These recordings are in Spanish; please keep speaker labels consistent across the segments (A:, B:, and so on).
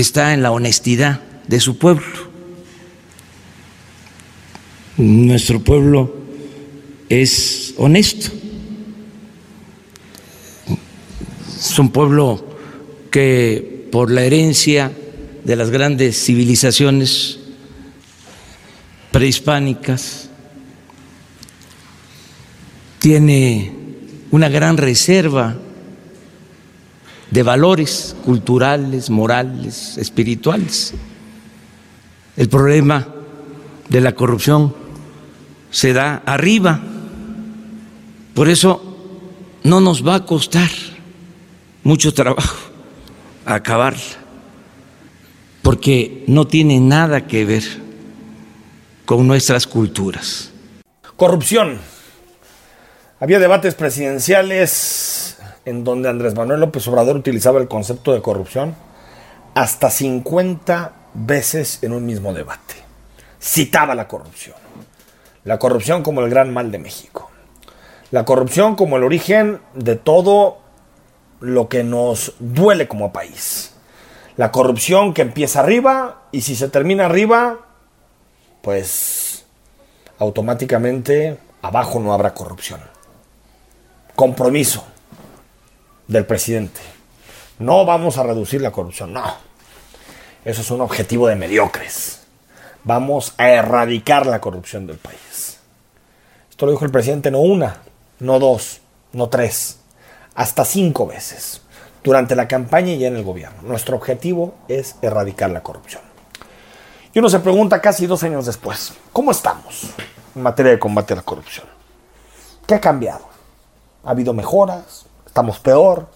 A: está en la honestidad de su pueblo. Nuestro pueblo es honesto. Es un pueblo que por la herencia de las grandes civilizaciones prehispánicas tiene una gran reserva de valores culturales, morales, espirituales. El problema de la corrupción se da arriba. Por eso no nos va a costar mucho trabajo acabarla, porque no tiene nada que ver con nuestras culturas.
B: Corrupción. Había debates presidenciales en donde Andrés Manuel López Obrador utilizaba el concepto de corrupción hasta 50 veces en un mismo debate. Citaba la corrupción. La corrupción como el gran mal de México. La corrupción como el origen de todo lo que nos duele como país. La corrupción que empieza arriba y si se termina arriba, pues automáticamente abajo no habrá corrupción. Compromiso del presidente. No vamos a reducir la corrupción, no. Eso es un objetivo de mediocres. Vamos a erradicar la corrupción del país. Esto lo dijo el presidente no una, no dos, no tres, hasta cinco veces durante la campaña y en el gobierno. Nuestro objetivo es erradicar la corrupción. Y uno se pregunta casi dos años después, ¿cómo estamos en materia de combate a la corrupción? ¿Qué ha cambiado? ¿Ha habido mejoras? ¿Estamos peor?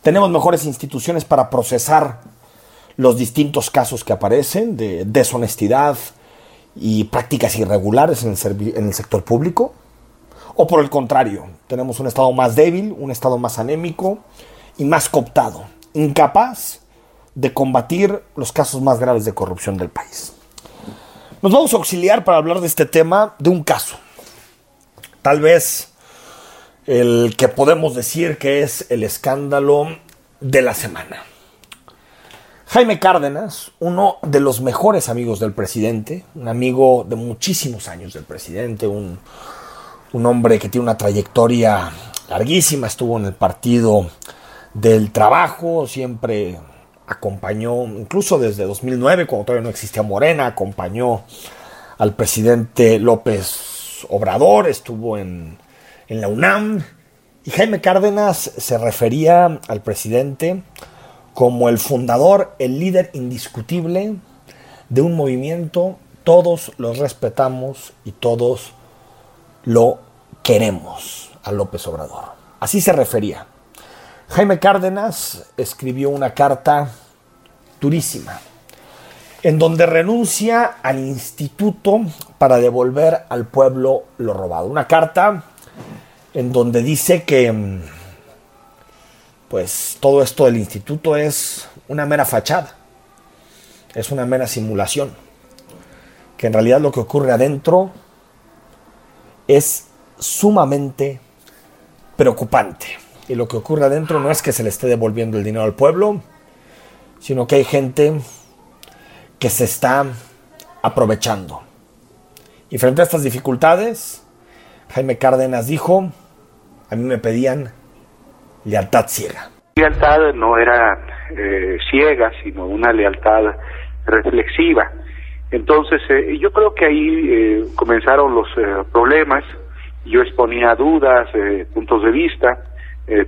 B: ¿Tenemos mejores instituciones para procesar los distintos casos que aparecen de deshonestidad y prácticas irregulares en el, en el sector público? ¿O por el contrario, tenemos un Estado más débil, un Estado más anémico y más cooptado, incapaz de combatir los casos más graves de corrupción del país? Nos vamos a auxiliar para hablar de este tema de un caso. Tal vez el que podemos decir que es el escándalo de la semana. Jaime Cárdenas, uno de los mejores amigos del presidente, un amigo de muchísimos años del presidente, un, un hombre que tiene una trayectoria larguísima, estuvo en el partido del trabajo, siempre acompañó, incluso desde 2009, cuando todavía no existía Morena, acompañó al presidente López Obrador, estuvo en, en la UNAM, y Jaime Cárdenas se refería al presidente como el fundador, el líder indiscutible de un movimiento, todos los respetamos y todos lo queremos a López Obrador. Así se refería. Jaime Cárdenas escribió una carta durísima en donde renuncia al instituto para devolver al pueblo lo robado. Una carta en donde dice que mm, pues todo esto del instituto es una mera fachada, es una mera simulación, que en realidad lo que ocurre adentro es sumamente preocupante. Y lo que ocurre adentro no es que se le esté devolviendo el dinero al pueblo, sino que hay gente que se está aprovechando. Y frente a estas dificultades, Jaime Cárdenas dijo, a mí me pedían lealtad ciega.
C: Lealtad no era eh, ciega, sino una lealtad reflexiva. Entonces, eh, yo creo que ahí eh, comenzaron los problemas. Yo exponía dudas, puntos de vista,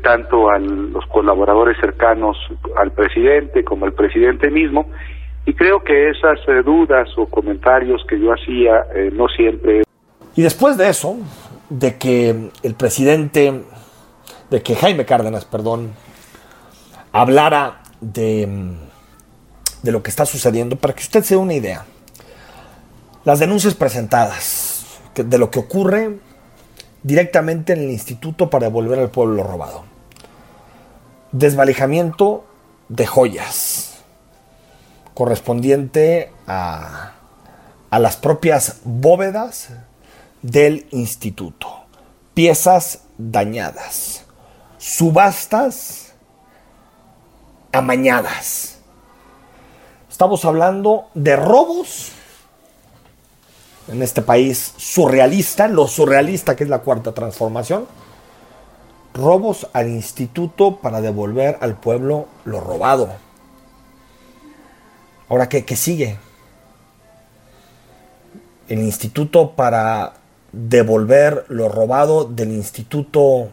C: tanto a los colaboradores cercanos al presidente como al presidente mismo, y creo que esas dudas o comentarios que yo hacía no siempre.
B: Y después de eso, de que el presidente, de que Jaime Cárdenas, perdón, hablara de, de lo que está sucediendo, para que usted se dé una idea. Las denuncias presentadas de lo que ocurre directamente en el Instituto para devolver al pueblo lo robado. Desvalijamiento de joyas correspondiente a, a las propias bóvedas del instituto. Piezas dañadas. Subastas amañadas. Estamos hablando de robos en este país surrealista, lo surrealista que es la cuarta transformación. Robos al instituto para devolver al pueblo lo robado. Ahora, ¿qué, qué sigue? El instituto para devolver lo robado del instituto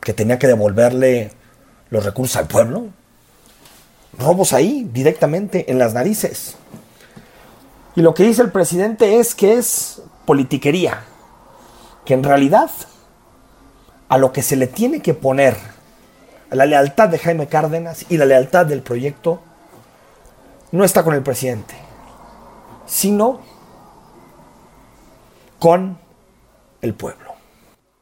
B: que tenía que devolverle los recursos al pueblo. Robos ahí, directamente, en las narices. Y lo que dice el presidente es que es politiquería, que en realidad a lo que se le tiene que poner la lealtad de Jaime Cárdenas y la lealtad del proyecto no está con el presidente, sino con el pueblo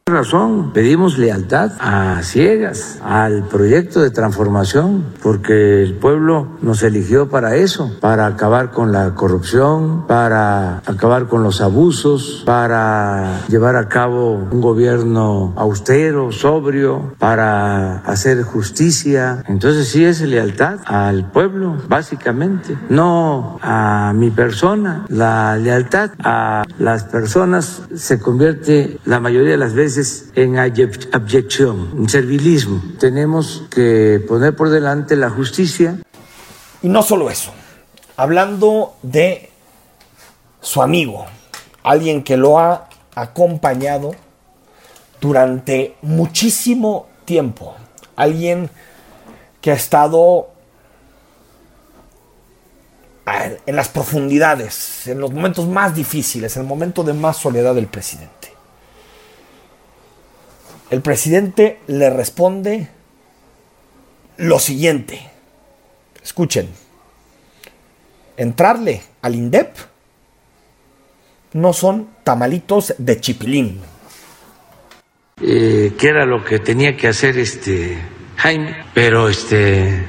A: razón pedimos lealtad a ciegas al proyecto de transformación, porque el pueblo nos eligió para eso, para acabar con la corrupción, para acabar con los abusos, para llevar a cabo un gobierno austero, sobrio, para hacer justicia. Entonces sí es lealtad al pueblo, básicamente, no a mi persona. La lealtad a las personas se convierte la mayoría de las veces en abyección, en servilismo. Tenemos que poner por delante la justicia.
B: Y no solo eso, hablando de su amigo, alguien que lo ha acompañado durante muchísimo tiempo, alguien que ha estado en las profundidades, en los momentos más difíciles, en el momento de más soledad del presidente. El presidente le responde lo siguiente. Escuchen. Entrarle al INDEP no son tamalitos de chipilín.
A: Eh, era lo que tenía que hacer este Jaime, pero este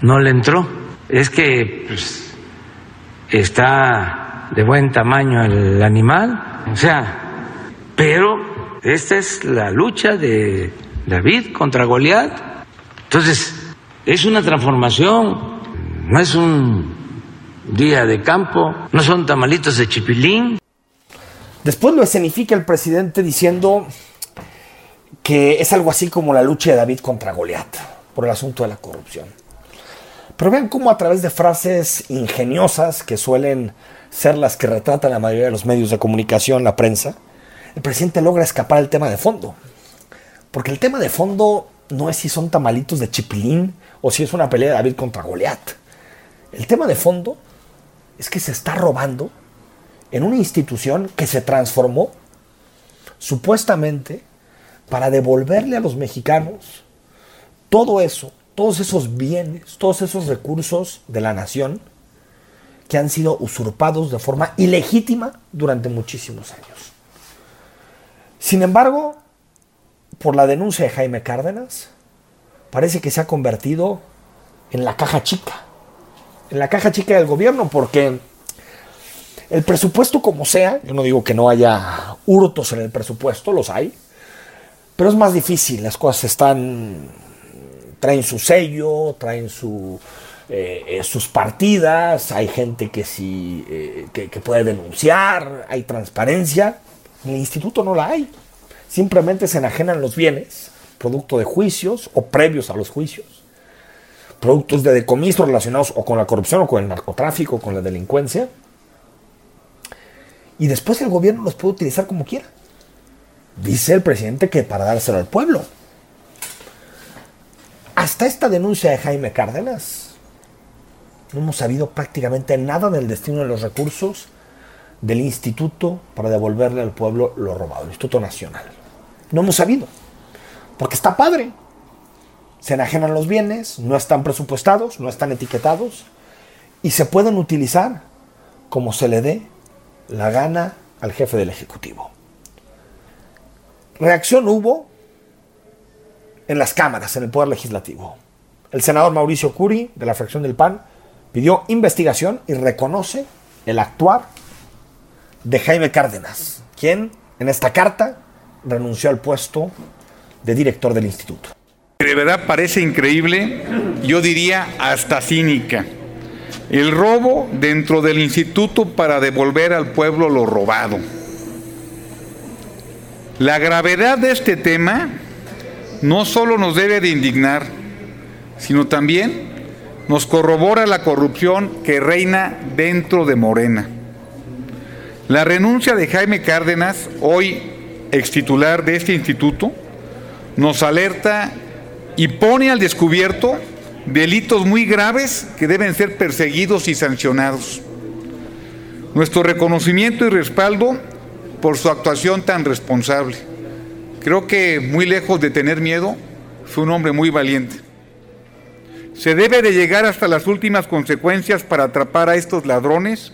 A: no le entró. Es que pues, está de buen tamaño el animal, o sea, pero esta es la lucha de David contra Goliat. Entonces, es una transformación, no es un día de campo, no son tamalitos de chipilín.
B: Después lo escenifica el presidente diciendo que es algo así como la lucha de David contra Goliat por el asunto de la corrupción. Pero vean cómo a través de frases ingeniosas que suelen ser las que retratan la mayoría de los medios de comunicación, la prensa, el presidente logra escapar al tema de fondo. Porque el tema de fondo no es si son tamalitos de chipilín o si es una pelea de David contra Goliat. El tema de fondo es que se está robando en una institución que se transformó supuestamente para devolverle a los mexicanos todo eso, todos esos bienes, todos esos recursos de la nación que han sido usurpados de forma ilegítima durante muchísimos años. Sin embargo, por la denuncia de Jaime Cárdenas, parece que se ha convertido en la caja chica, en la caja chica del gobierno, porque el presupuesto como sea, yo no digo que no haya hurtos en el presupuesto, los hay, pero es más difícil, las cosas están, traen su sello, traen su, eh, eh, sus partidas, hay gente que sí, eh, que puede denunciar, hay transparencia, en el instituto no la hay. Simplemente se enajenan los bienes, producto de juicios o previos a los juicios, productos de decomiso relacionados o con la corrupción o con el narcotráfico o con la delincuencia. Y después el gobierno los puede utilizar como quiera. Dice el presidente que para dárselo al pueblo. Hasta esta denuncia de Jaime Cárdenas, no hemos sabido prácticamente nada del destino de los recursos del instituto para devolverle al pueblo lo robado, el Instituto Nacional. No hemos sabido, porque está padre. Se enajenan los bienes, no están presupuestados, no están etiquetados y se pueden utilizar como se le dé la gana al jefe del Ejecutivo. Reacción hubo en las cámaras, en el Poder Legislativo. El senador Mauricio Curi, de la fracción del PAN, pidió investigación y reconoce el actuar de Jaime Cárdenas, quien en esta carta renunció al puesto de director del instituto.
D: de verdad parece increíble, yo diría hasta cínica. El robo dentro del instituto para devolver al pueblo lo robado. La gravedad de este tema no solo nos debe de indignar, sino también nos corrobora la corrupción que reina dentro de Morena. La renuncia de Jaime Cárdenas, hoy ex titular de este instituto, nos alerta y pone al descubierto delitos muy graves que deben ser perseguidos y sancionados. Nuestro reconocimiento y respaldo por su actuación tan responsable. Creo que muy lejos de tener miedo, fue un hombre muy valiente. Se debe de llegar hasta las últimas consecuencias para atrapar a estos ladrones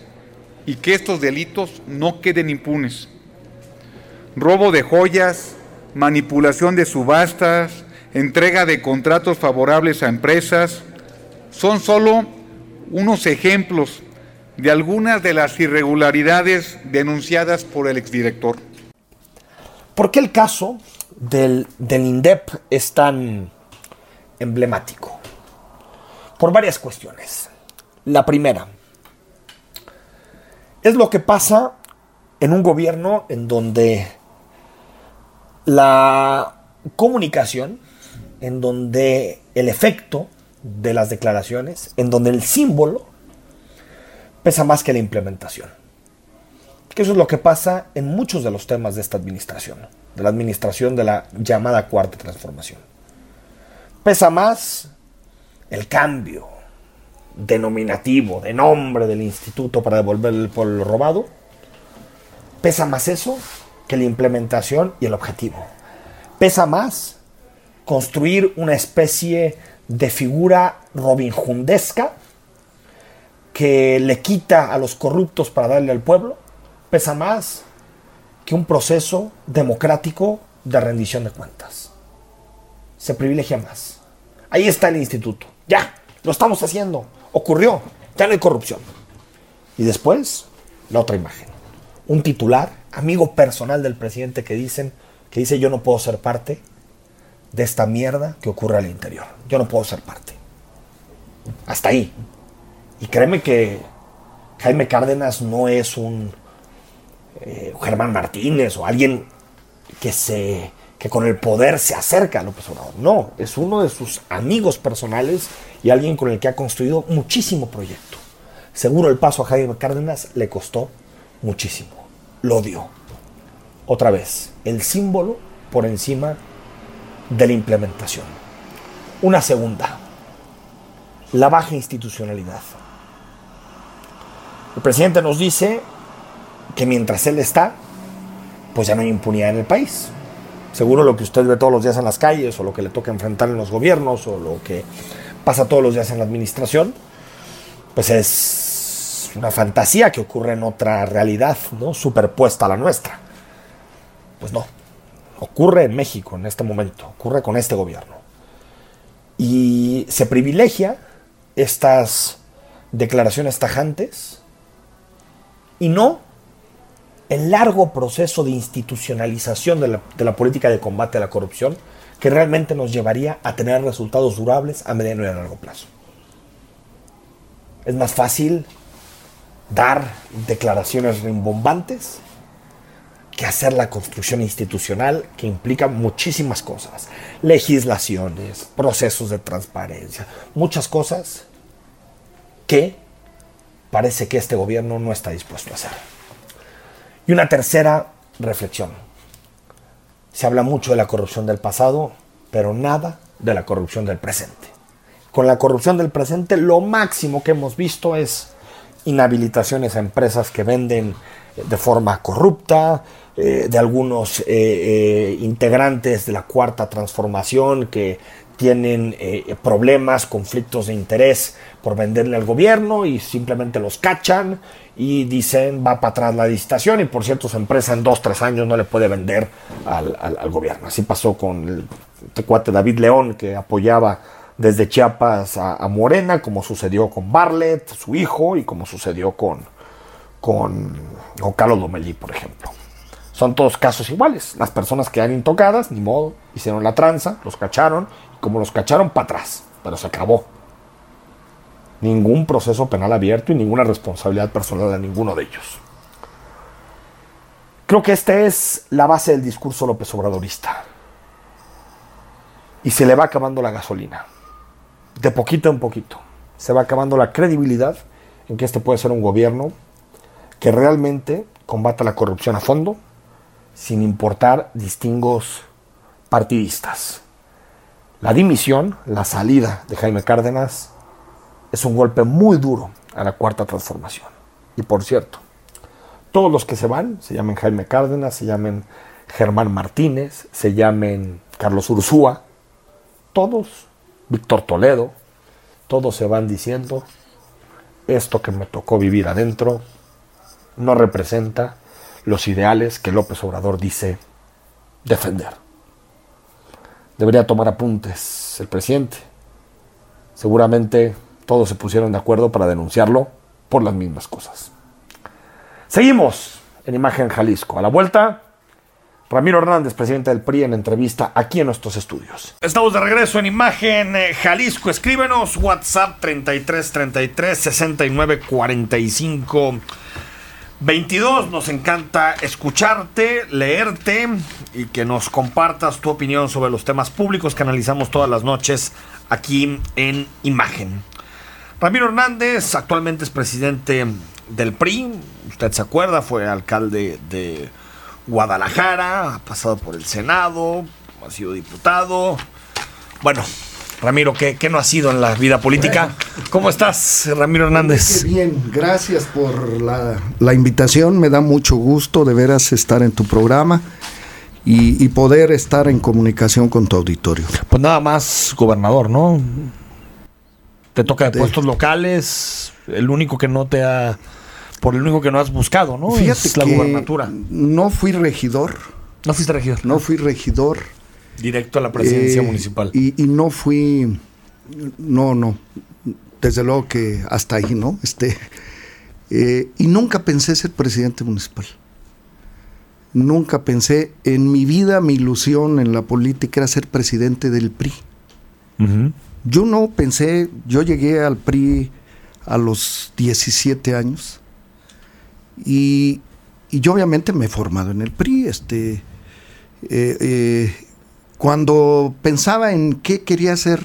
D: y que estos delitos no queden impunes. Robo de joyas, manipulación de subastas, entrega de contratos favorables a empresas, son solo unos ejemplos de algunas de las irregularidades denunciadas por el exdirector.
B: ¿Por qué el caso del, del INDEP es tan emblemático? Por varias cuestiones. La primera, es lo que pasa en un gobierno en donde la comunicación, en donde el efecto de las declaraciones, en donde el símbolo pesa más que la implementación. Que eso es lo que pasa en muchos de los temas de esta administración, de la administración de la llamada cuarta transformación. Pesa más el cambio denominativo, de nombre del instituto para devolver el pueblo robado. Pesa más eso que la implementación y el objetivo. Pesa más construir una especie de figura Robin Hoodesca que le quita a los corruptos para darle al pueblo. Pesa más que un proceso democrático de rendición de cuentas. Se privilegia más. Ahí está el instituto. Ya, lo estamos haciendo. Ocurrió. Ya no hay corrupción. Y después, la otra imagen. Un titular amigo personal del presidente que dicen que dice yo no puedo ser parte de esta mierda que ocurre al interior. Yo no puedo ser parte. Hasta ahí. Y créeme que Jaime Cárdenas no es un eh, Germán Martínez o alguien que se que con el poder se acerca a López Obrador. No, es uno de sus amigos personales y alguien con el que ha construido muchísimo proyecto. Seguro el paso a Jaime Cárdenas le costó muchísimo lo dio. Otra vez, el símbolo por encima de la implementación. Una segunda, la baja institucionalidad. El presidente nos dice que mientras él está, pues ya no hay impunidad en el país. Seguro lo que usted ve todos los días en las calles, o lo que le toca enfrentar en los gobiernos, o lo que pasa todos los días en la administración, pues es una fantasía que ocurre en otra realidad, ¿no? Superpuesta a la nuestra. Pues no. Ocurre en México en este momento, ocurre con este gobierno. Y se privilegia estas declaraciones tajantes y no el largo proceso de institucionalización de la, política de combate a la corrupción que realmente nos llevaría a tener resultados durables a mediano y a largo plazo. Es más fácil dar declaraciones rimbombantes que hacer la construcción institucional que implica muchísimas cosas, legislaciones, procesos de transparencia, muchas cosas que parece que este gobierno no está dispuesto a hacer. Y una tercera reflexión. Se habla mucho de la corrupción del pasado, pero nada de la corrupción del presente. Con la corrupción del presente lo máximo que hemos visto es inhabilitaciones a empresas que venden de forma corrupta, eh, de algunos eh, eh, integrantes de la cuarta transformación que tienen problemas, conflictos de interés por venderle al gobierno y simplemente los cachan y dicen va para atrás la licitación y por cierto su empresa en dos, tres años no le puede vender al, al gobierno. Así pasó con el cuate David León que apoyaba desde Chiapas a, Morena, como sucedió con Barlet, su hijo, y como sucedió con, con, Carlos Lomelí, por ejemplo. Son todos casos iguales. Las personas quedan intocadas, ni modo, hicieron la tranza, los cacharon como los cacharon, para atrás, pero se acabó. Ningún proceso penal abierto y ninguna responsabilidad personal a ninguno de ellos. Creo que esta es la base del discurso López Obradorista. Y se le va acabando la gasolina. De poquito en poquito. Se va acabando la credibilidad en que este puede ser un gobierno que realmente combata la corrupción a fondo, sin importar distingos partidistas. La dimisión, la salida de Jaime Cárdenas, es un golpe muy duro a la cuarta transformación. Y por cierto, todos los que se van, se llamen Jaime Cárdenas, se llamen Germán Martínez, se llamen Carlos Ursúa, todos, Víctor Toledo, todos se van diciendo, esto que me tocó vivir adentro no representa los ideales que López Obrador dice defender. Debería tomar apuntes el presidente. Seguramente todos se pusieron de acuerdo para denunciarlo por las mismas cosas. Seguimos en Imagen Jalisco. A la vuelta, Ramiro Hernández, presidente del PRI, en entrevista aquí en nuestros estudios. Estamos de regreso en Imagen eh, Jalisco. Escríbenos WhatsApp 33 33 69 45 22. Nos encanta escucharte, leerte y que nos compartas tu opinión sobre los temas públicos que analizamos todas las noches aquí en Imagen. Ramiro Hernández actualmente es presidente del PRI, usted se acuerda, fue alcalde de Guadalajara, ha pasado por el Senado, ha sido diputado. Bueno, Ramiro, ¿qué, no ha sido en la vida política? ¿Cómo estás, Ramiro Hernández?
E: bien, gracias por la, la, invitación. Me da mucho gusto de veras estar en tu programa y, y, poder estar en comunicación con tu auditorio.
B: Pues nada más, gobernador, ¿no? Te toca de puestos locales, el único que no te ha, por el único que no has buscado, ¿no?
E: Fíjate es la gubernatura. No fui regidor.
B: No fuiste regidor.
E: No fui regidor.
B: Directo a la presidencia eh, municipal.
E: Y, no fui, no, no, desde luego que hasta ahí, ¿no? Este, eh, y nunca pensé ser presidente municipal. Nunca pensé, en mi vida mi ilusión en la política era ser presidente del PRI. Yo no pensé, yo llegué al PRI a los 17 años y, yo obviamente me he formado en el PRI. Este, eh, eh, cuando pensaba en qué quería ser,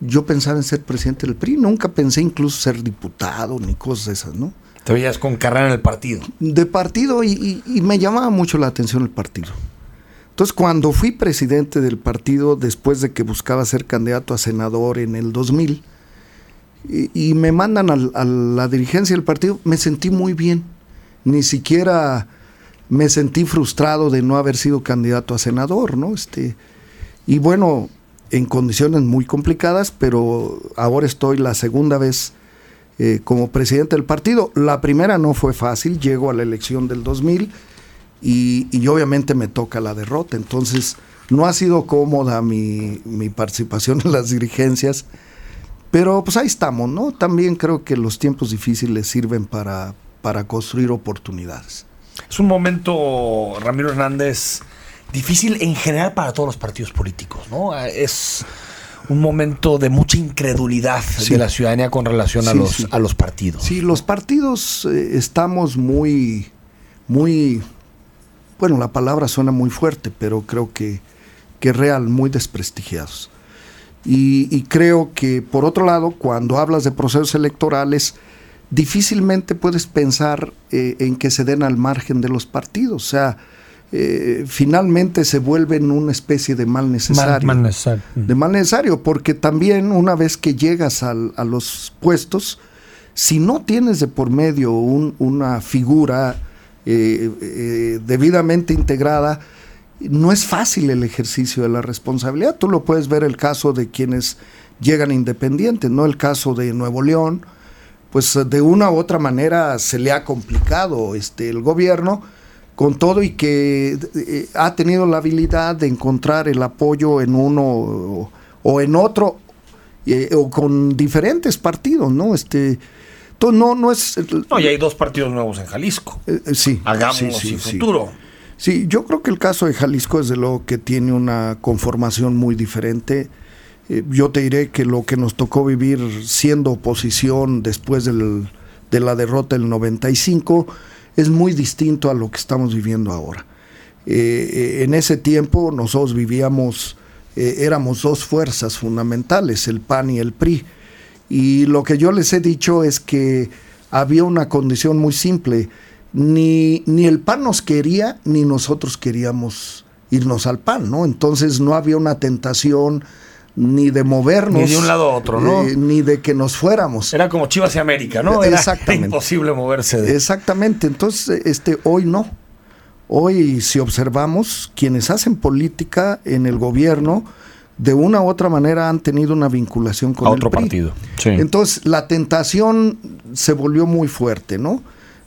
E: yo pensaba en ser presidente del PRI. Nunca pensé incluso ser diputado ni cosas esas, ¿no?
B: Te veías con carrera en el partido.
E: De partido y me llamaba mucho la atención el partido. Entonces, cuando fui presidente del partido, después de que buscaba ser candidato a senador en el 2000, y, me mandan a, la dirigencia del partido, me sentí muy bien. Ni siquiera me sentí frustrado de no haber sido candidato a senador, ¿no? Este, y bueno, en condiciones muy complicadas, pero ahora estoy la segunda vez eh, como presidente del partido. La primera no fue fácil, llego a la elección del 2000 y, obviamente me toca la derrota. Entonces, no ha sido cómoda mi, participación en las dirigencias, pero pues ahí estamos, ¿no? También creo que los tiempos difíciles sirven para, para construir oportunidades.
B: Es un momento, Ramiro Hernández, difícil en general para todos los partidos políticos, ¿no? Es un momento de mucha incredulidad de la ciudadanía con relación a, los, a los partidos.
E: Sí, los partidos eh, estamos muy, muy bueno, la palabra suena muy fuerte, pero creo que, que real, muy desprestigiados. Y, creo que, por otro lado, cuando hablas de procesos electorales, difícilmente puedes pensar eh, en que se den al margen de los partidos. O sea, eh, finalmente se vuelven una especie de mal necesario.
B: Mal, necesario.
E: De mal necesario, porque también una vez que llegas a los puestos, si no tienes de por medio una figura eh, eh, debidamente integrada, no es fácil el ejercicio de la responsabilidad. Tú lo puedes ver el caso de quienes llegan independientes, no el caso de Nuevo León, pues de una u otra manera se le ha complicado este, el gobierno con todo y que eh, ha tenido la habilidad de encontrar el apoyo en uno o, en otro o con diferentes partidos, ¿no? Este, no, no es.
B: No, y hay dos partidos nuevos en Jalisco.
E: Eh, eh, sí.
B: Hagamos sí, futuro.
E: Sí, yo creo que el caso de Jalisco, desde luego, que tiene una conformación muy diferente. Eh, yo te diré que lo que nos tocó vivir siendo oposición después del, de la derrota del 95 es muy distinto a lo que estamos viviendo ahora. Eh, en ese tiempo nosotros vivíamos, éramos dos fuerzas fundamentales, el PAN y el PRI. Y lo que yo les he dicho es que había una condición muy simple ni, ni el PAN nos quería, ni nosotros queríamos irnos al PAN, ¿no? Entonces no había una tentación ni de movernos.
B: Ni de un lado a otro, ¿no?
E: Eh, ni de que nos fuéramos.
B: Era como Chivas y América, ¿no? Era imposible moverse. De...
E: Exactamente. Entonces, este, hoy no. Hoy, si observamos, quienes hacen política en el gobierno, de una u otra manera han tenido una vinculación con
B: otro partido.
E: Entonces, la tentación se volvió muy fuerte, ¿no?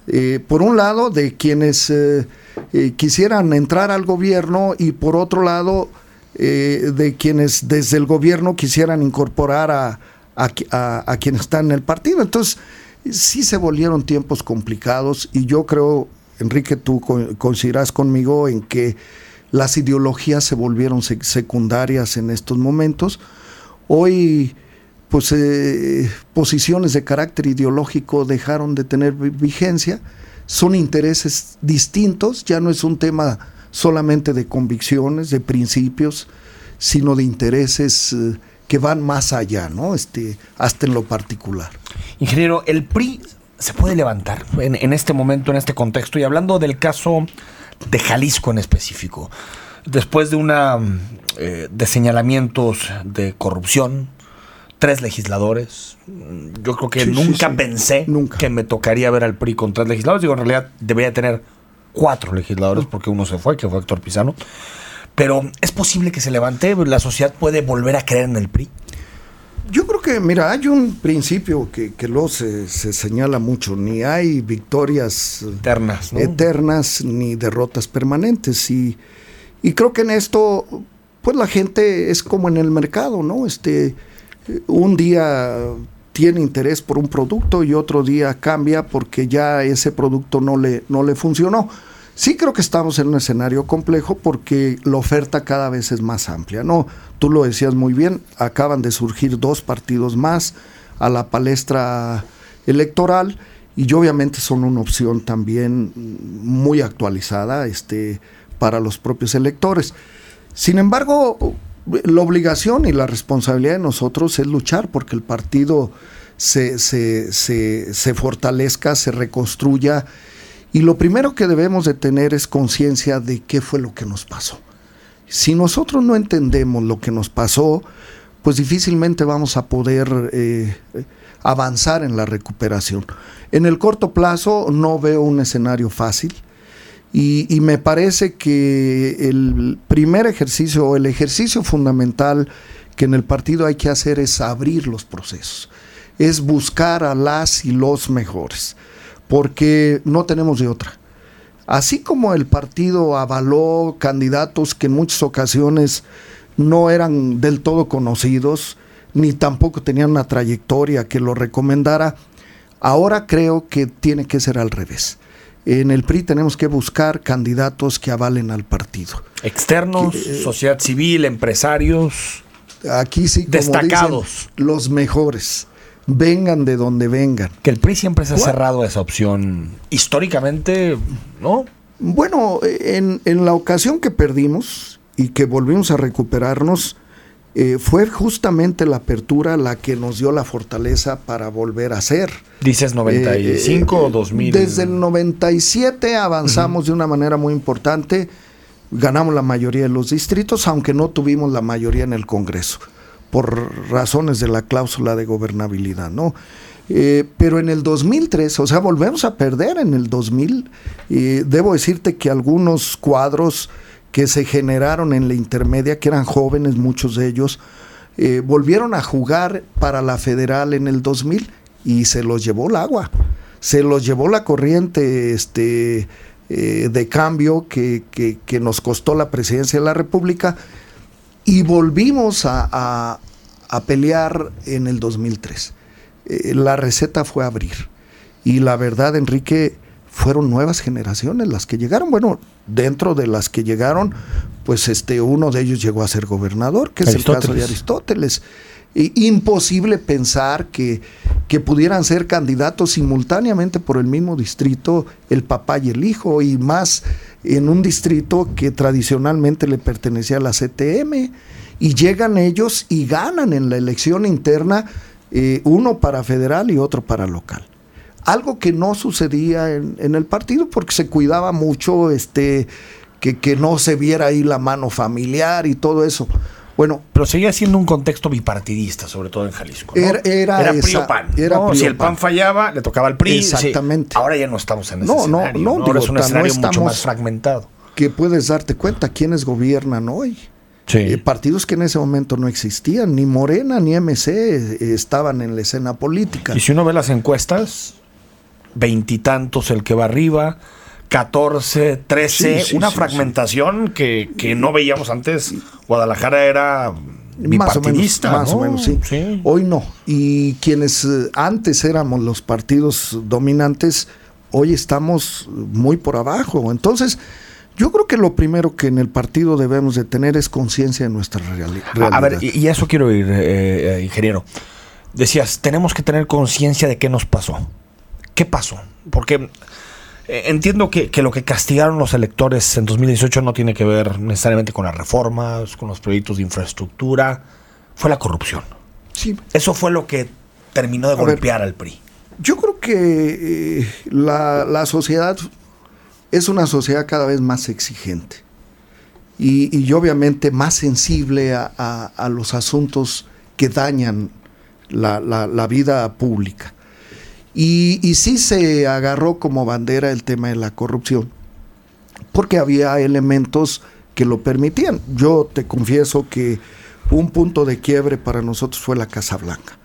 E: Eh, por un lado, de quienes eh, eh, quisieran entrar al gobierno y por otro lado, de quienes desde el gobierno quisieran incorporar a, a, quienes están en el partido. Entonces, sí se volvieron tiempos complicados y yo creo, Enrique, tú coincidirás conmigo en que las ideologías se volvieron secundarias en estos momentos. Hoy pues eh, posiciones de carácter ideológico dejaron de tener vigencia, son intereses distintos, ya no es un tema solamente de convicciones, de principios, sino de intereses eh, que van más allá, ¿no? Este, hasta en lo particular.
B: Ingeniero, el PRI se puede levantar en, este momento, en este contexto, y hablando del caso de Jalisco en específico, después de una eh, de señalamientos de corrupción, tres legisladores. Yo creo que nunca pensé que me tocaría ver al PRI con tres legisladores. Digo, en realidad debería tener cuatro legisladores porque uno se fue, que fue Héctor Pizano. Pero es posible que se levante, la sociedad puede volver a creer en el PRI.
E: Yo creo que, mira, hay un principio que, que luego se, señala mucho, ni hay victorias
B: eternas,
E: eternas ni derrotas permanentes. Y, y creo que en esto, pues la gente es como en el mercado, ¿no? Este, un día tiene interés por un producto y otro día cambia porque ya ese producto no le, no le funcionó. Sí creo que estamos en un escenario complejo porque la oferta cada vez es más amplia, ¿no? Tú lo decías muy bien, acaban de surgir dos partidos más a la palestra electoral y obviamente son una opción también muy actualizada este, para los propios electores. Sin embargo, la obligación y la responsabilidad de nosotros es luchar porque el partido se, se, fortalezca, se reconstruya. Y lo primero que debemos de tener es conciencia de qué fue lo que nos pasó. Si nosotros no entendemos lo que nos pasó, pues difícilmente vamos a poder eh, avanzar en la recuperación. En el corto plazo no veo un escenario fácil. Y, me parece que el primer ejercicio o el ejercicio fundamental que en el partido hay que hacer es abrir los procesos, es buscar a las y los mejores, porque no tenemos de otra. Así como el partido avaló candidatos que en muchas ocasiones no eran del todo conocidos, ni tampoco tenían una trayectoria que lo recomendara, ahora creo que tiene que ser al revés en el PRI tenemos que buscar candidatos que avalen al partido.
B: Externos, eh, sociedad civil, empresarios.
E: Aquí sí, destacados. los mejores. Vengan de donde vengan.
B: Que el PRI siempre se ha cerrado a esa opción históricamente, ¿no?
E: Bueno, en, en la ocasión que perdimos y que volvimos a recuperarnos, eh, fue justamente la apertura la que nos dio la fortaleza para volver a ser.
B: ¿Dices 95 o 2000?
E: Eh, desde el 97 avanzamos de una manera muy importante, ganamos la mayoría de los distritos, aunque no tuvimos la mayoría en el Congreso, por razones de la cláusula de gobernabilidad, ¿no? Eh, pero en el 2003, o sea, volvemos a perder en el 2000. debo decirte que algunos cuadros que se generaron en la intermedia, que eran jóvenes muchos de ellos, eh, volvieron a jugar para la federal en el 2000 y se los llevó el agua, se los llevó la corriente este, eh, de cambio que, que, nos costó la presidencia de la República y volvimos a, a, pelear en el 2003. Eh, la receta fue abrir y la verdad, Enrique, fueron nuevas generaciones las que llegaron. Bueno, dentro de las que llegaron, pues este, uno de ellos llegó a ser gobernador, que es el caso de Aristóteles. Imposible pensar que, que pudieran ser candidatos simultáneamente por el mismo distrito el papá y el hijo, y más en un distrito que tradicionalmente le pertenecía a la CTM, y llegan ellos y ganan en la elección interna eh, uno para federal y otro para local. Algo que no sucedía en, en el partido porque se cuidaba mucho este, que, que no se viera ahí la mano familiar y todo eso. Bueno,
B: pero seguía siendo un contexto bipartidista, sobre todo en Jalisco.
E: Era, era,
B: o PAN. si el PAN fallaba, le tocaba al PRI.
E: Exactamente.
B: Ahora ya no estamos en ese
E: no,
B: escenario.
E: No, no, Ahora
B: es un escenario mucho más fragmentado.
E: Que puedes darte cuenta quiénes gobiernan hoy.
B: Sí.
E: Eh, partidos que en ese momento no existían, ni Morena ni MC eh, estaban en la escena política.
B: Y si uno ve las encuestas, veintitantos el que va arriba, 14, 13, una fragmentación Que, que, no veíamos antes. Guadalajara era bipartidista.
E: Más o menos, sí. Hoy no. Y quienes eh, antes éramos los partidos dominantes, hoy estamos muy por abajo. Entonces, yo creo que lo primero que en el partido debemos de tener es conciencia de nuestra realidad.
B: A ver, y eso quiero ir, eh, eh, ingeniero. Decías, tenemos que tener conciencia de qué nos pasó. ¿Qué pasó? Porque entiendo que, lo que castigaron los electores en 2018 no tiene que ver necesariamente con las reformas, con los proyectos de infraestructura, fue la corrupción.
E: Sí.
B: Eso fue lo que terminó de golpear al PRI.
E: Yo creo que eh, la, sociedad es una sociedad cada vez más exigente y, obviamente más sensible a, los asuntos que dañan la vida pública. Y, y sí se agarró como bandera el tema de la corrupción, porque había elementos que lo permitían. Yo te confieso que un punto de quiebre para nosotros fue la Casa Blanca.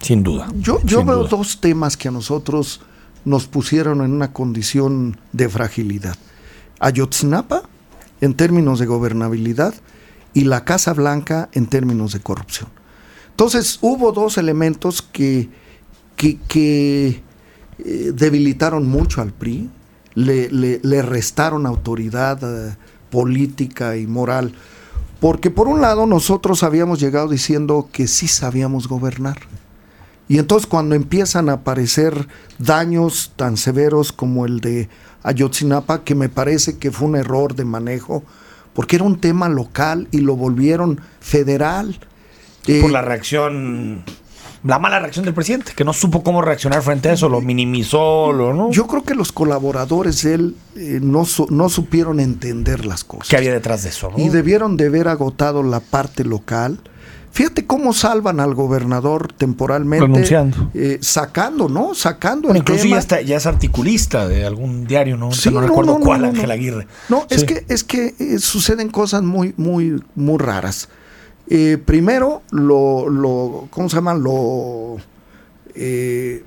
B: Sin duda.
E: Yo, yo veo dos temas que a nosotros nos pusieron en una condición de fragilidad. Ayotzinapa, en términos de gobernabilidad, y la Casa Blanca en términos de corrupción. Entonces hubo dos elementos que que, eh, debilitaron mucho al PRI, le, restaron autoridad eh, política y moral, porque por un lado nosotros habíamos llegado diciendo que sí sabíamos gobernar. Y entonces cuando empiezan a aparecer daños tan severos como el de Ayotzinapa, que me parece que fue un error de manejo, porque era un tema local y lo volvieron federal.
B: por la reacción la mala reacción del presidente, que no supo cómo reaccionar frente a eso, lo minimizó, lo, ¿no?
E: Yo creo que los colaboradores de él eh, no, no supieron entender las cosas.
B: ¿Qué había detrás de eso?
E: Y debieron de haber agotado la parte local. Fíjate cómo salvan al gobernador temporalmente.
B: Renunciando.
E: Eh, sacando, ¿no? Sacando el
B: incluso Ya, está, ya es articulista de algún diario, ¿no? no, recuerdo cuál, Ángel Aguirre.
E: No, es que, es que eh, suceden cosas muy, muy, muy raras. Eh, primero, lo, lo, ¿cómo se llama? Lo, eh,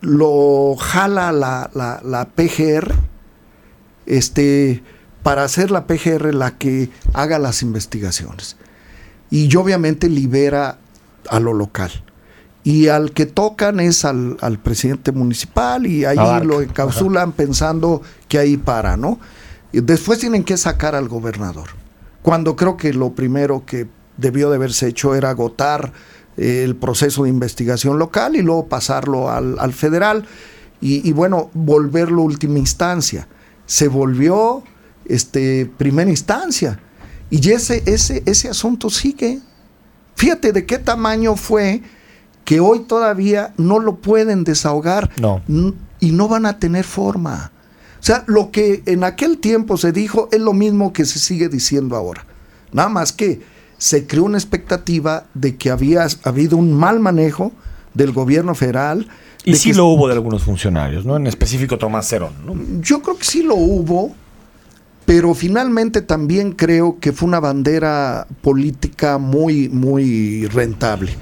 E: lo jala la, la, PGR este, para hacer la PGR la que haga las investigaciones. Y obviamente libera a lo local. Y al que tocan es al, presidente municipal y ahí lo encapsulan pensando que ahí para, ¿no? Y después tienen que sacar al gobernador. Cuando creo que lo primero que debió de haberse hecho era agotar eh, el proceso de investigación local y luego pasarlo al, federal y, bueno, volverlo última instancia. Se volvió este, primera instancia y ese, ese, ese asunto sigue. Fíjate de qué tamaño fue que hoy todavía no lo pueden desahogar y no van a tener forma. O sea, lo que en aquel tiempo se dijo es lo mismo que se sigue diciendo ahora. Nada más que se creó una expectativa de que había habido un mal manejo del gobierno federal.
B: Y sí lo hubo de algunos funcionarios, ¿no? En específico Tomás Cerón, ¿no?
E: Yo creo que sí lo hubo, pero finalmente también creo que fue una bandera política muy, muy rentable.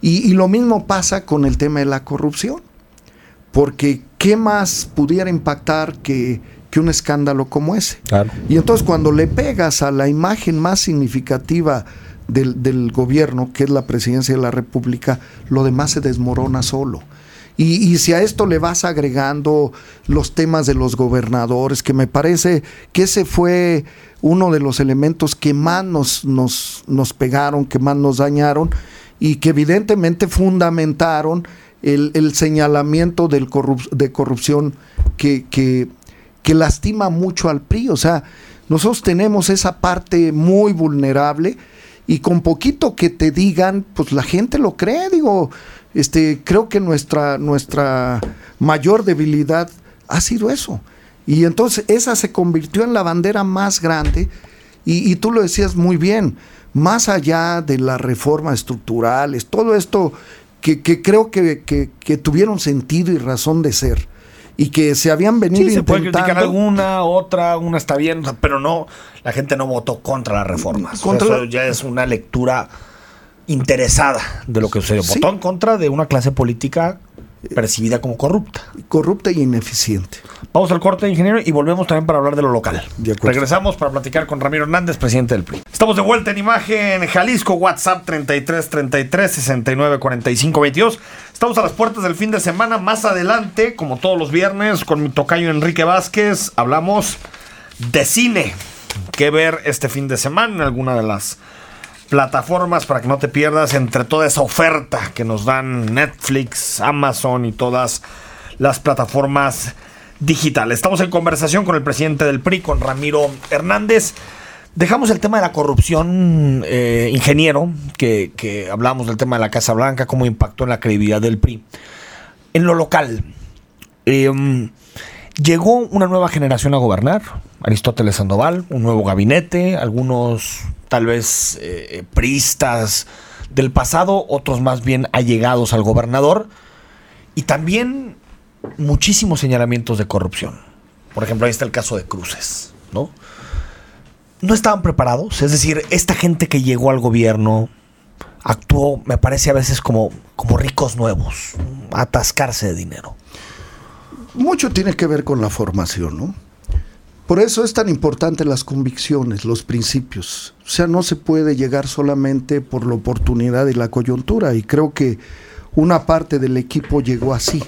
E: Y, y lo mismo pasa con el tema de la corrupción, porque ¿qué más pudiera impactar que que un escándalo como ese. Y entonces cuando le pegas a la imagen más significativa del, gobierno, que es la presidencia de la República, lo demás se desmorona solo. Y, si a esto le vas agregando los temas de los gobernadores, que me parece que ese fue uno de los elementos que más nos, nos, nos pegaron, que más nos dañaron y que evidentemente fundamentaron el, señalamiento del de corrupción que, que, que lastima mucho al PRI. O sea, nosotros tenemos esa parte muy vulnerable y con poquito que te digan, pues la gente lo cree, digo, este, creo que nuestra, nuestra mayor debilidad ha sido eso. Y entonces esa se convirtió en la bandera más grande y, tú lo decías muy bien, más allá de las reformas estructurales, todo esto que, creo que, que, tuvieron sentido y razón de ser y que se habían venido
B: sí, se puede criticar alguna, otra, una está bien, pero no, la gente no votó contra las reformas. Eso ya es una lectura interesada de lo que sucedió. Votó en contra de una clase política percibida como corrupta.
E: Corrupta y ineficiente.
B: Vamos al corte, ingeniero, y volvemos también para hablar de lo local. Regresamos para platicar con Ramiro Hernández, presidente del PRI. Estamos de vuelta en imagen Jalisco, WhatsApp 33 33 69 45 22. Estamos a las puertas del fin de semana. Más adelante, como todos los viernes, con mi tocayo Enrique Vázquez, hablamos de cine. ¿Qué ver este fin de semana en alguna de las plataformas para que no te pierdas entre toda esa oferta que nos dan Netflix, Amazon y todas las plataformas digitales. Estamos en conversación con el presidente del PRI, con Ramiro Hernández. Dejamos el tema de la corrupción, eh, ingeniero, que, hablamos del tema de la Casa Blanca, cómo impactó en la credibilidad del PRI. En lo local, em, llegó una nueva generación a gobernar, Aristóteles Sandoval, un nuevo gabinete, algunos tal vez eh, priistas del pasado, otros más bien allegados al gobernador, y también muchísimos señalamientos de corrupción. Por ejemplo, ahí está el caso de Cruces, ¿no? No estaban preparados, es decir, esta gente que llegó al gobierno actuó, me parece a veces como, como ricos nuevos, atascarse de dinero.
E: Mucho tiene que ver con la formación, ¿no? Por eso es tan importante las convicciones, los principios. O sea, no se puede llegar solamente por la oportunidad y la coyuntura. Y creo que una parte del equipo llegó así,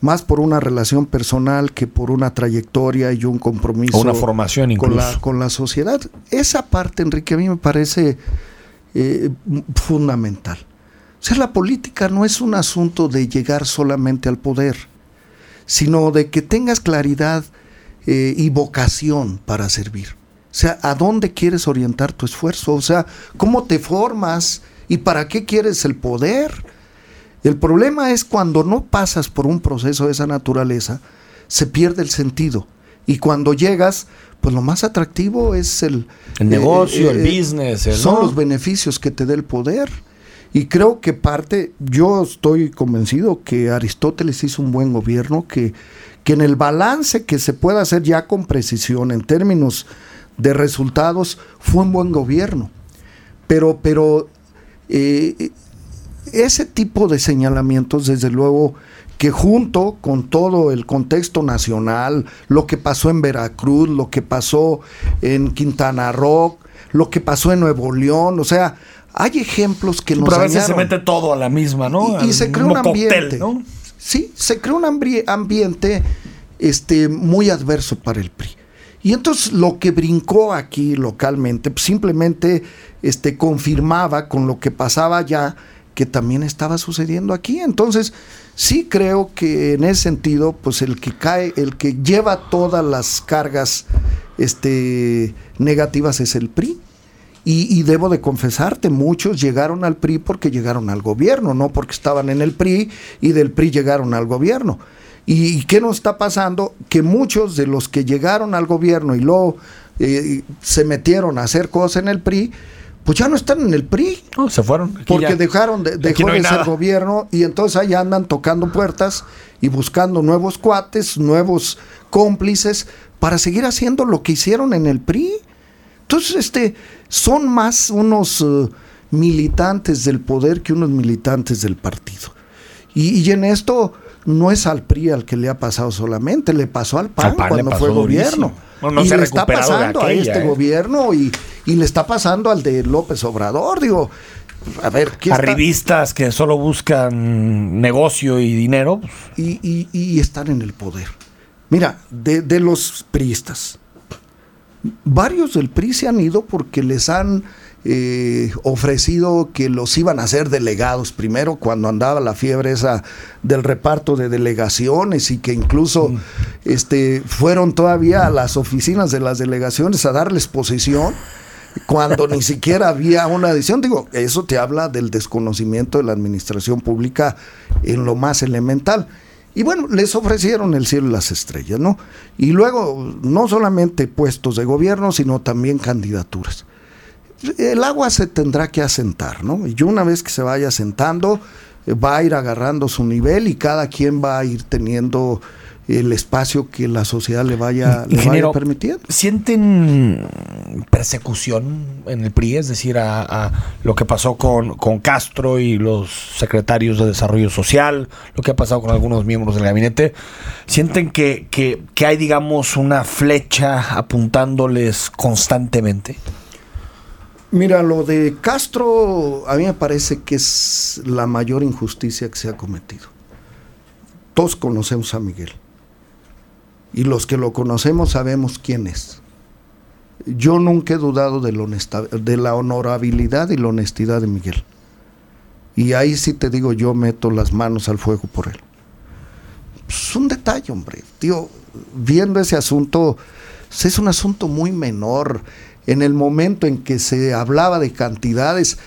E: más por una relación personal que por una trayectoria y un compromiso.
B: una formación
E: Con la, con la sociedad. Esa parte, Enrique, a mí me parece eh, fundamental. O sea, la política no es un asunto de llegar solamente al poder, sino de que tengas claridad eh, y vocación para servir. O sea, ¿a dónde quieres orientar tu esfuerzo? O sea, ¿cómo te formas y para qué quieres el poder? El problema es cuando no pasas por un proceso de esa naturaleza, se pierde el sentido. Y cuando llegas, pues lo más atractivo es el...
B: El negocio, el eh, business.
E: son los beneficios que te da el poder. Y creo que parte, yo estoy convencido que Aristóteles hizo un buen gobierno, que, que en el balance que se pueda hacer ya con precisión en términos de resultados, fue un buen gobierno. Pero, pero eh, ese tipo de señalamientos, desde luego, que junto con todo el contexto nacional, lo que pasó en Veracruz, lo que pasó en Quintana Roo, lo que pasó en Nuevo León, o sea, hay ejemplos que nos
B: Pero a veces se mete todo a la misma, ¿no?
E: Y, se crea un ambiente. ¿no? Sí, se crea un ambiente este, muy adverso para el PRI. Y entonces lo que brincó aquí localmente pues, simplemente este, confirmaba con lo que pasaba allá que también estaba sucediendo aquí. Entonces, sí creo que en ese sentido, pues el que cae, el que lleva todas las cargas este, negativas es el PRI. Y, debo de confesarte, muchos llegaron al PRI porque llegaron al gobierno, no porque estaban en el PRI y del PRI llegaron al gobierno. ¿Y qué nos está pasando? Que muchos de los que llegaron al gobierno y luego eh, se metieron a hacer cosas en el PRI, pues ya no están en el PRI.
B: se fueron.
E: porque dejaron de, dejó de ser gobierno y entonces ahí andan tocando puertas y buscando nuevos cuates, nuevos cómplices para seguir haciendo lo que hicieron en el PRI. Entonces, este, son más unos eh, militantes del poder que unos militantes del partido. Y, en esto no es al PRI al que le ha pasado solamente, le pasó al PAN, cuando fue gobierno. y le está pasando a este gobierno y, y, le está pasando al de López Obrador. Digo, a ver, ¿qué
B: a
E: está-
B: revistas que solo buscan negocio y dinero. pues,
E: y, y- y están en el poder. Mira, de, de los priistas, varios del PRI se han ido porque les han eh, ofrecido que los iban a hacer delegados primero cuando andaba la fiebre esa del reparto de delegaciones y que incluso este, fueron todavía a las oficinas de las delegaciones a darles posición cuando ni siquiera había una edición. Digo, eso te habla del desconocimiento de la administración pública en lo más elemental. Y bueno, les ofrecieron el cielo y las estrellas, ¿no? Y luego, no solamente puestos de gobierno, sino también candidaturas. El agua se tendrá que asentar, ¿no? Y una vez que se vaya asentando, eh, va a ir agarrando su nivel y cada quien va a ir teniendo el espacio que la sociedad le vaya, le vaya permitiendo.
B: ¿Sienten persecución en el PRI? Es decir, a, a lo que pasó con, con Castro y los secretarios de Desarrollo Social, lo que ha pasado con algunos miembros del gabinete. ¿Sienten que, que, que hay, digamos, una flecha apuntándoles constantemente?
E: Mira, lo de Castro a mí me parece que es la mayor injusticia que se ha cometido. Todos conocemos a Miguel. Y los que lo conocemos sabemos quién es. Yo nunca he dudado de la, honesta- de la honorabilidad y la honestidad de Miguel. Y ahí sí te digo, yo meto las manos al fuego por él. Es un detalle, hombre. Tío, viendo ese asunto, pues, es un asunto muy menor. En el momento en que se hablaba de cantidades,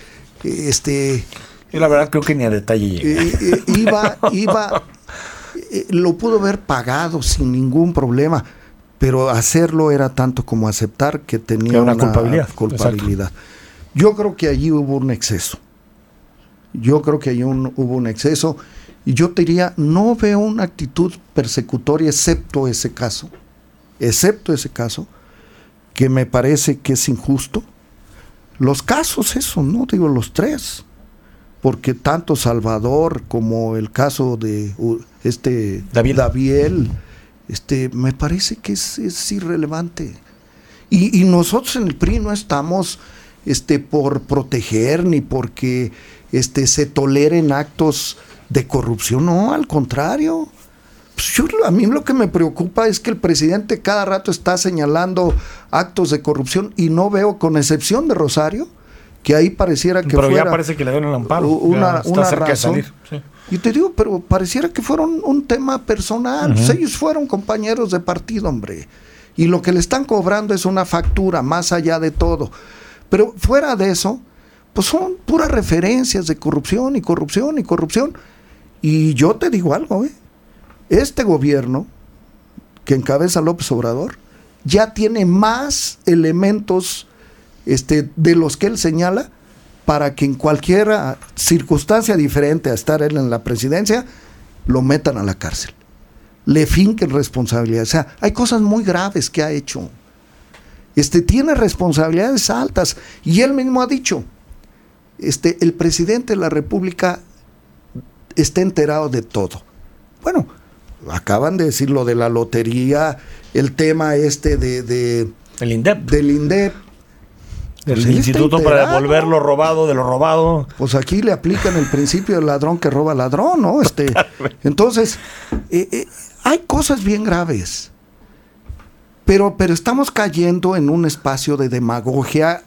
E: este,
B: Yo la verdad creo que ni a detalle llega.
E: eh, eh, iba, iba, eh, lo pudo haber pagado sin ningún problema, pero hacerlo era tanto como aceptar que tenía
B: una, culpabilidad,
E: culpabilidad. Yo creo que allí hubo un exceso. Yo creo que allí un- hubo un exceso. Y yo te diría, no veo una actitud persecutoria excepto ese caso. Excepto ese caso, que me parece que es injusto. Los casos, eso, ¿no? Digo, los tres porque tanto Salvador como el caso de este
B: Daviel.
E: Daviel, este, me parece que es, es irrelevante. Y, y nosotros en el PRI no estamos este, por proteger ni porque este, se toleren actos de corrupción, no, al contrario. Pues yo, a mí lo que me preocupa es que el presidente cada rato está señalando actos de corrupción y no veo, con excepción de Rosario, que ahí pareciera que
B: Pero ya
E: fuera
B: parece que le dan el amparo.
E: una,
B: Ya está
E: una
B: cerca de
E: razón.
B: salir. sí.
E: Y te digo, pero pareciera que fueron un tema personal. Ellos fueron compañeros de partido, hombre. Y lo que le están cobrando es una factura, más allá de todo. Pero fuera de eso, pues son puras referencias de corrupción y corrupción y corrupción. Y yo te digo algo, ¿eh? Este gobierno que encabeza López Obrador ya tiene más elementos este, de los que él señala para que en cualquier circunstancia diferente a estar él en la presidencia, lo metan a la cárcel. Le finquen responsabilidad. O sea, hay cosas muy graves que ha hecho. Este, tiene responsabilidades altas. Y él mismo ha dicho, este, el presidente de la República está enterado de todo. Bueno, acaban de decir lo de la lotería, el tema este de, de-
B: El INDEP.
E: del INDEP.
B: El
E: Pues está
B: Instituto para devolver lo robado de lo robado.
E: Pues aquí le aplican el principio del ladrón que roba ladrón, ¿no? Este, entonces, eh, eh, hay cosas bien graves. Pero, pero estamos cayendo en un espacio de demagogia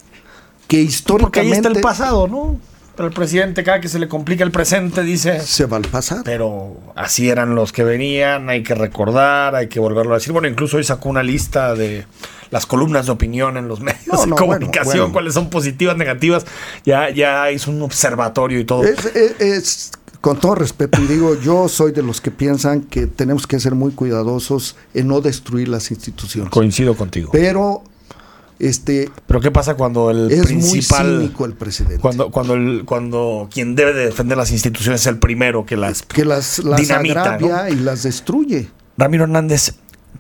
E: que
B: Porque ahí
E: históricamente
B: está el pasado, ¿no? Pero el presidente, cada que se le complica el presente, dice.
E: se va al pasado.
B: Pero así eran los que venían, hay que recordar, hay que volverlo a decir. Bueno, incluso hoy sacó una lista de las columnas de opinión en los medios
E: No,
B: de
E: no,
B: comunicación,
E: bueno, bueno.
B: cuáles son positivas, negativas. Ya, ya hizo un observatorio y todo.
E: Es, es- es- con todo respeto, y digo, yo soy de los que piensan que tenemos que ser muy cuidadosos en no destruir las instituciones.
B: Coincido contigo.
E: Pero este
B: Pero ¿qué pasa cuando el
E: es muy cínico el presidente.
B: Cuando, cuando, el, cuando quien debe de defender las instituciones es el primero que las
E: que las, las
B: dinamita,
E: agravia y las destruye.
B: Ramiro Hernández,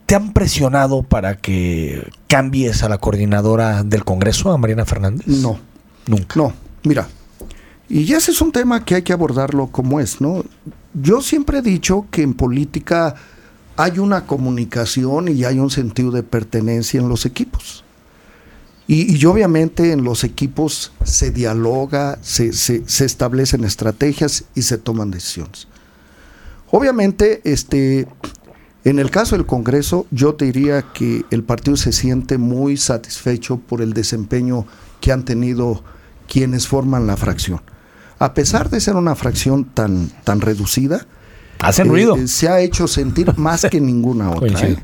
B: ¿te han presionado para que cambies a la coordinadora del Congreso, a Mariana Fernández?
E: No,
B: Nunca.
E: no, mira. Y ese es un tema que hay que abordarlo como es, ¿no? Yo siempre he dicho que en política hay una comunicación y hay un sentido de pertenencia en los equipos. Y, obviamente en los equipos se dialoga, se, se, establecen estrategias y se toman decisiones. Obviamente, este, en el caso del Congreso, yo te diría que el partido se siente muy satisfecho por el desempeño que han tenido quienes forman la fracción. A pesar de ser una fracción tan, tan reducida,
B: Hacen ruido.
E: Eh, se ha hecho sentir más que ninguna otra. ¿eh?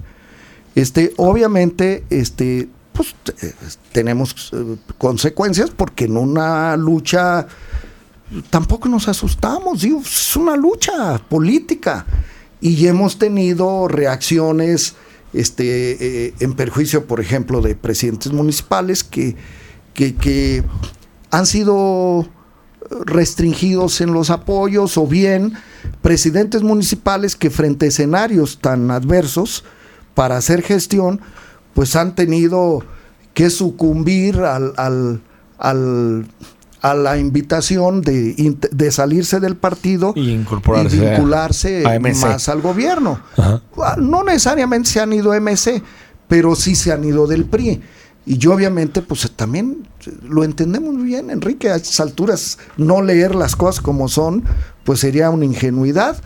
E: Este, obviamente, este, pues tenemos eh, consecuencias porque en una lucha tampoco nos asustamos, digo, es una lucha política y hemos tenido reacciones este, en perjuicio, por ejemplo, de presidentes municipales que, que, que han sido restringidos en los apoyos o bien presidentes municipales que frente a escenarios tan adversos para hacer gestión, pues han tenido que sucumbir al, al, a la invitación de, de, salirse del partido
B: y, vincularse
E: más al gobierno. Ah, no necesariamente se han ido a MC, pero sí se han ido del PRI. Y yo obviamente, pues también lo entendemos muy bien, Enrique, a estas alturas no leer las cosas como son, pues sería una ingenuidad.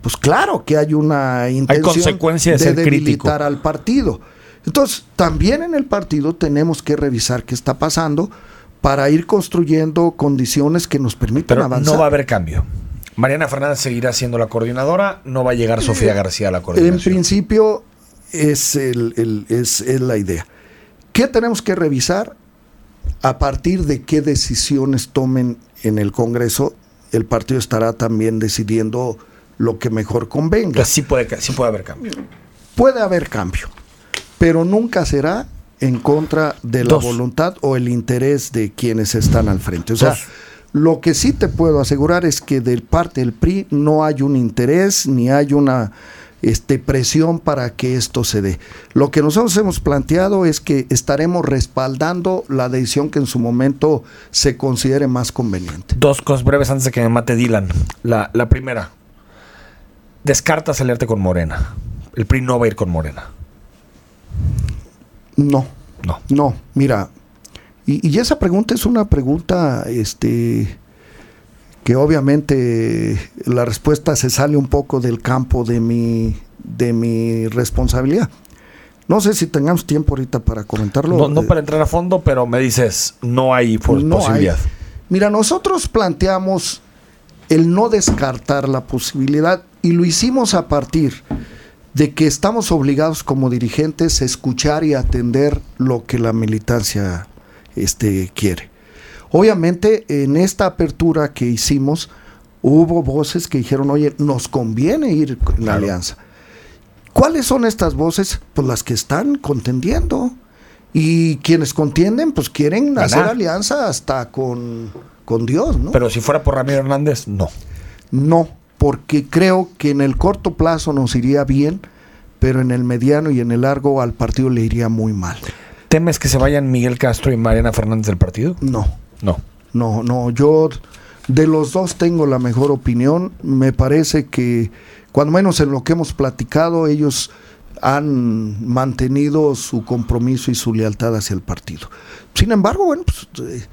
E: Pues claro que hay una intención
B: de,
E: debilitar al partido. Entonces, también en el partido tenemos que revisar qué está pasando para ir construyendo condiciones que nos permitan avanzar.
B: No va a haber cambio. Mariana Fernández seguirá siendo la coordinadora, no va a llegar Sofía García a la coordinación.
E: En principio es, el, es la idea. ¿Qué tenemos que revisar? A partir de qué decisiones tomen en el Congreso, el partido estará también decidiendo lo que mejor convenga.
B: sí puede, sí puede haber cambio.
E: Puede haber cambio, pero nunca será en contra de la voluntad o el interés de quienes están al frente. O sea, lo que sí te puedo asegurar es que del parte del PRI no hay un interés ni hay una este, presión para que esto se dé. Lo que nosotros hemos planteado es que estaremos respaldando la decisión que en su momento se considere más conveniente.
B: Dos cosas breves antes de que me mate Dylan. La, la primera, descarta aliarte con Morena. El PRI no va a ir con Morena.
E: No. No. No, mira. Y, y esa pregunta es una pregunta, este que obviamente la respuesta se sale un poco del campo de mi, de mi responsabilidad. No sé si tengamos tiempo ahorita para comentarlo.
B: No, para entrar a fondo, pero me dices, no hay posibilidad.
E: Mira, nosotros planteamos el no descartar la posibilidad y lo hicimos a partir de que estamos obligados como dirigentes a escuchar y atender lo que la militancia este, quiere. Obviamente, en esta apertura que hicimos, hubo voces que dijeron, oye, nos conviene ir en la alianza. ¿Cuáles son estas voces? Pues las que están contendiendo. Y quienes contienden, pues quieren hacer alianza hasta con, con Dios, ¿no?
B: Pero si fuera por Ramiro Hernández, no.
E: No, porque creo que en el corto plazo nos iría bien, pero en el mediano y en el largo al partido le iría muy mal.
B: ¿Temes que se vayan Miguel Castro y Mariana Fernández del partido?
E: No.
B: No.
E: No, no, yo de los dos tengo la mejor opinión. Me parece que, cuando menos en lo que hemos platicado, ellos han mantenido su compromiso y su lealtad hacia el partido. Sin embargo, bueno, pues, eh,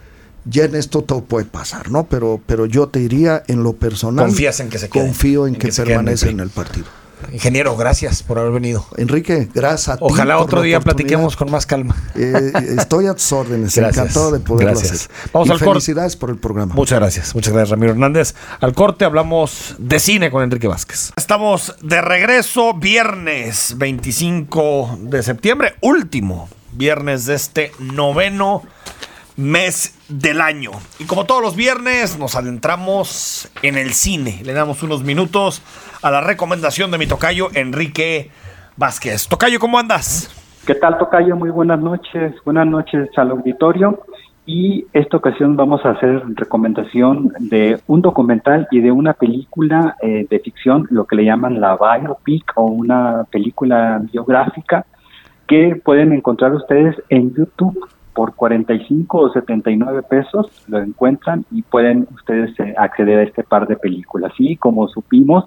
E: ya en esto todo puede pasar, ¿no? Pero, pero yo te diría en lo personal.
B: Confías en que se quede.
E: Confío en, que, permanece en el partido.
B: Ingeniero, gracias por haber venido.
E: Enrique, gracias a
B: ti Ojalá otro día platiquemos con más calma.
E: Eh, estoy a tus órdenes, encantado de poderlo
B: gracias.
E: hacer.
B: Vamos al
E: felicidades por el programa.
B: Muchas gracias, muchas gracias Ramiro Hernández. Al corte hablamos de cine con Enrique Vázquez. Estamos de regreso viernes 25 de septiembre, último viernes de este noveno mes del año. Y como todos los viernes, nos adentramos en el cine. Le damos unos minutos a la recomendación de mi tocayo Enrique Vázquez. Tocayo, ¿cómo andas?
F: ¿Qué tal, Tocayo? Muy buenas noches. Buenas noches al auditorio. Y esta ocasión vamos a hacer recomendación de un documental y de una película eh, de ficción, lo que le llaman la biopic o una película biográfica que pueden encontrar ustedes en YouTube por 45 o 79 pesos lo encuentran y pueden ustedes eh, acceder a este par de películas. Y como supimos,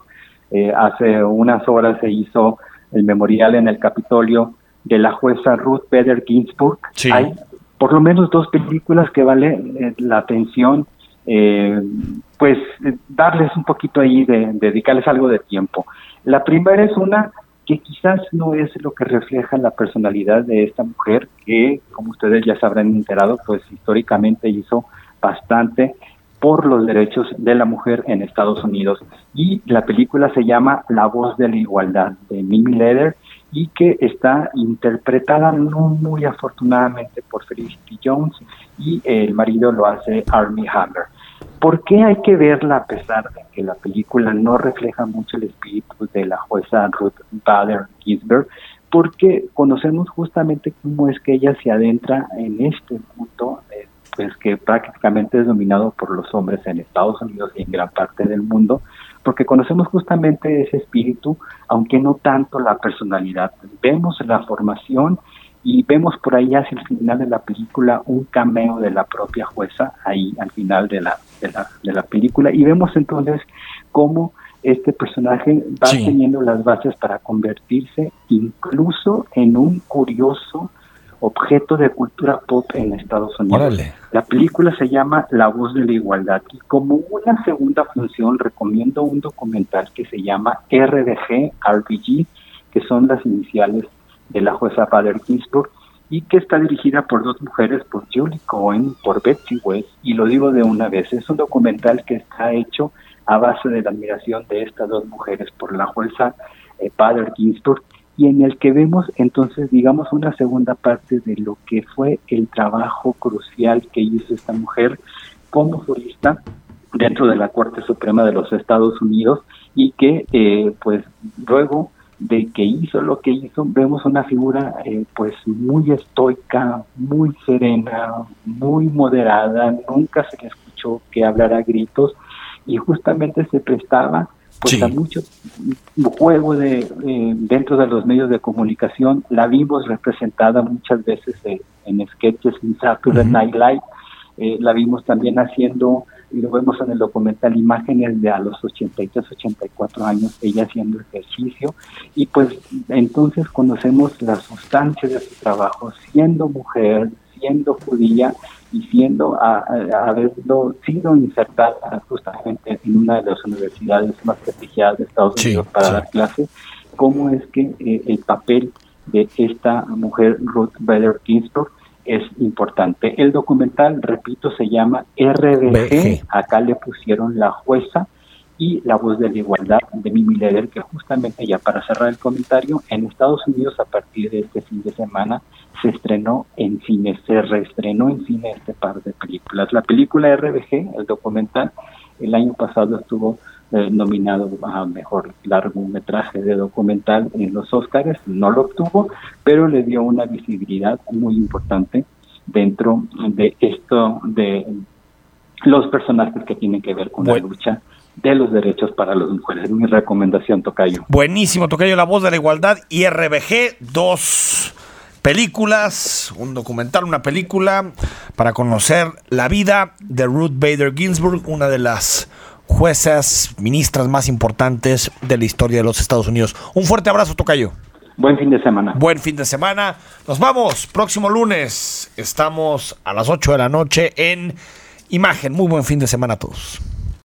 F: eh, hace unas horas se hizo el memorial en el Capitolio de la jueza Ruth Bader Ginsburg. Hay por lo menos dos películas que vale eh, la atención, eh, pues darles un poquito ahí, de, dedicarles algo de tiempo. La primera es una que quizás no es lo que refleja la personalidad de esta mujer, que como ustedes ya se habrán enterado, pues históricamente hizo bastante por los derechos de la mujer en Estados Unidos. Y la película se llama La voz de la igualdad de Mimi Leder y que está interpretada no muy afortunadamente por Felicity Jones y el marido lo hace Armie Hammer. ¿Por qué hay que verla a pesar de que la película no refleja mucho el espíritu de la jueza Ruth Bader Ginsburg? Porque conocemos justamente cómo es que ella se adentra en este mundo pues que prácticamente es dominado por los hombres en Estados Unidos y en gran parte del mundo, porque conocemos justamente ese espíritu, aunque no tanto la personalidad. Vemos la formación y vemos por ahí hacia el final de la película un cameo de la propia jueza ahí al final de la, de la, de la película y vemos entonces cómo este personaje va teniendo las bases para convertirse incluso en un curioso objeto de cultura pop en Estados Unidos. La película se llama La voz de la igualdad y como una segunda función recomiendo un documental que se llama RBG, RBG, que son las iniciales de la jueza Bader Ginsburg y que está dirigida por dos mujeres, por Julie Cohen, por Betsy West, y lo digo de una vez, es un documental que está hecho a base de la admiración de estas dos mujeres por la jueza eh, Ginsburg y en el que vemos entonces, digamos, una segunda parte de lo que fue el trabajo crucial que hizo esta mujer como jurista dentro de la Corte Suprema de los Estados Unidos y que eh, pues luego de que hizo lo que hizo, vemos una figura eh, pues muy estoica, muy serena, muy moderada, nunca se le escuchó que hablara a gritos y justamente se prestaba pues mucho juego de eh, dentro de los medios de comunicación. La vimos representada muchas veces en sketches en Saturday Night Live eh, la vimos también haciendo y lo vemos en el documental imágenes de a los 83 84 años ella haciendo ejercicio. Y pues entonces conocemos la sustancia de su trabajo siendo mujer siendo judía y siendo a, haberlo sido insertada justamente en una de las universidades más prestigiadas de Estados Unidos para dar clases, cómo es que eh, el papel de esta mujer Ruth Bader Ginsburg es importante. El documental, repito, se llama RBG, acá le pusieron la jueza y La voz de la igualdad de Mimi Leder, que justamente ya para cerrar el comentario, en Estados Unidos a partir de este fin de semana se estrenó en cine, se reestrenó en cine este par de películas. La película RBG, el documental, el año pasado estuvo eh, nominado a mejor largometraje de documental en los Oscars, no lo obtuvo, pero le dio una visibilidad muy importante dentro de esto de los personajes que tienen que ver con la lucha de los derechos para las mujeres. Mi recomendación, Tocayo.
B: Buenísimo, Tocayo, La Voz de la Igualdad y RBG, dos películas, un documental, una película para conocer la vida de Ruth Bader Ginsburg, una de las juezas, ministras más importantes de la historia de los Estados Unidos. Un fuerte abrazo, Tocayo.
F: Buen fin de semana.
B: Buen fin de semana. Nos vamos. Próximo lunes estamos a las 8 de la noche en Imagen. Muy buen fin de semana a todos.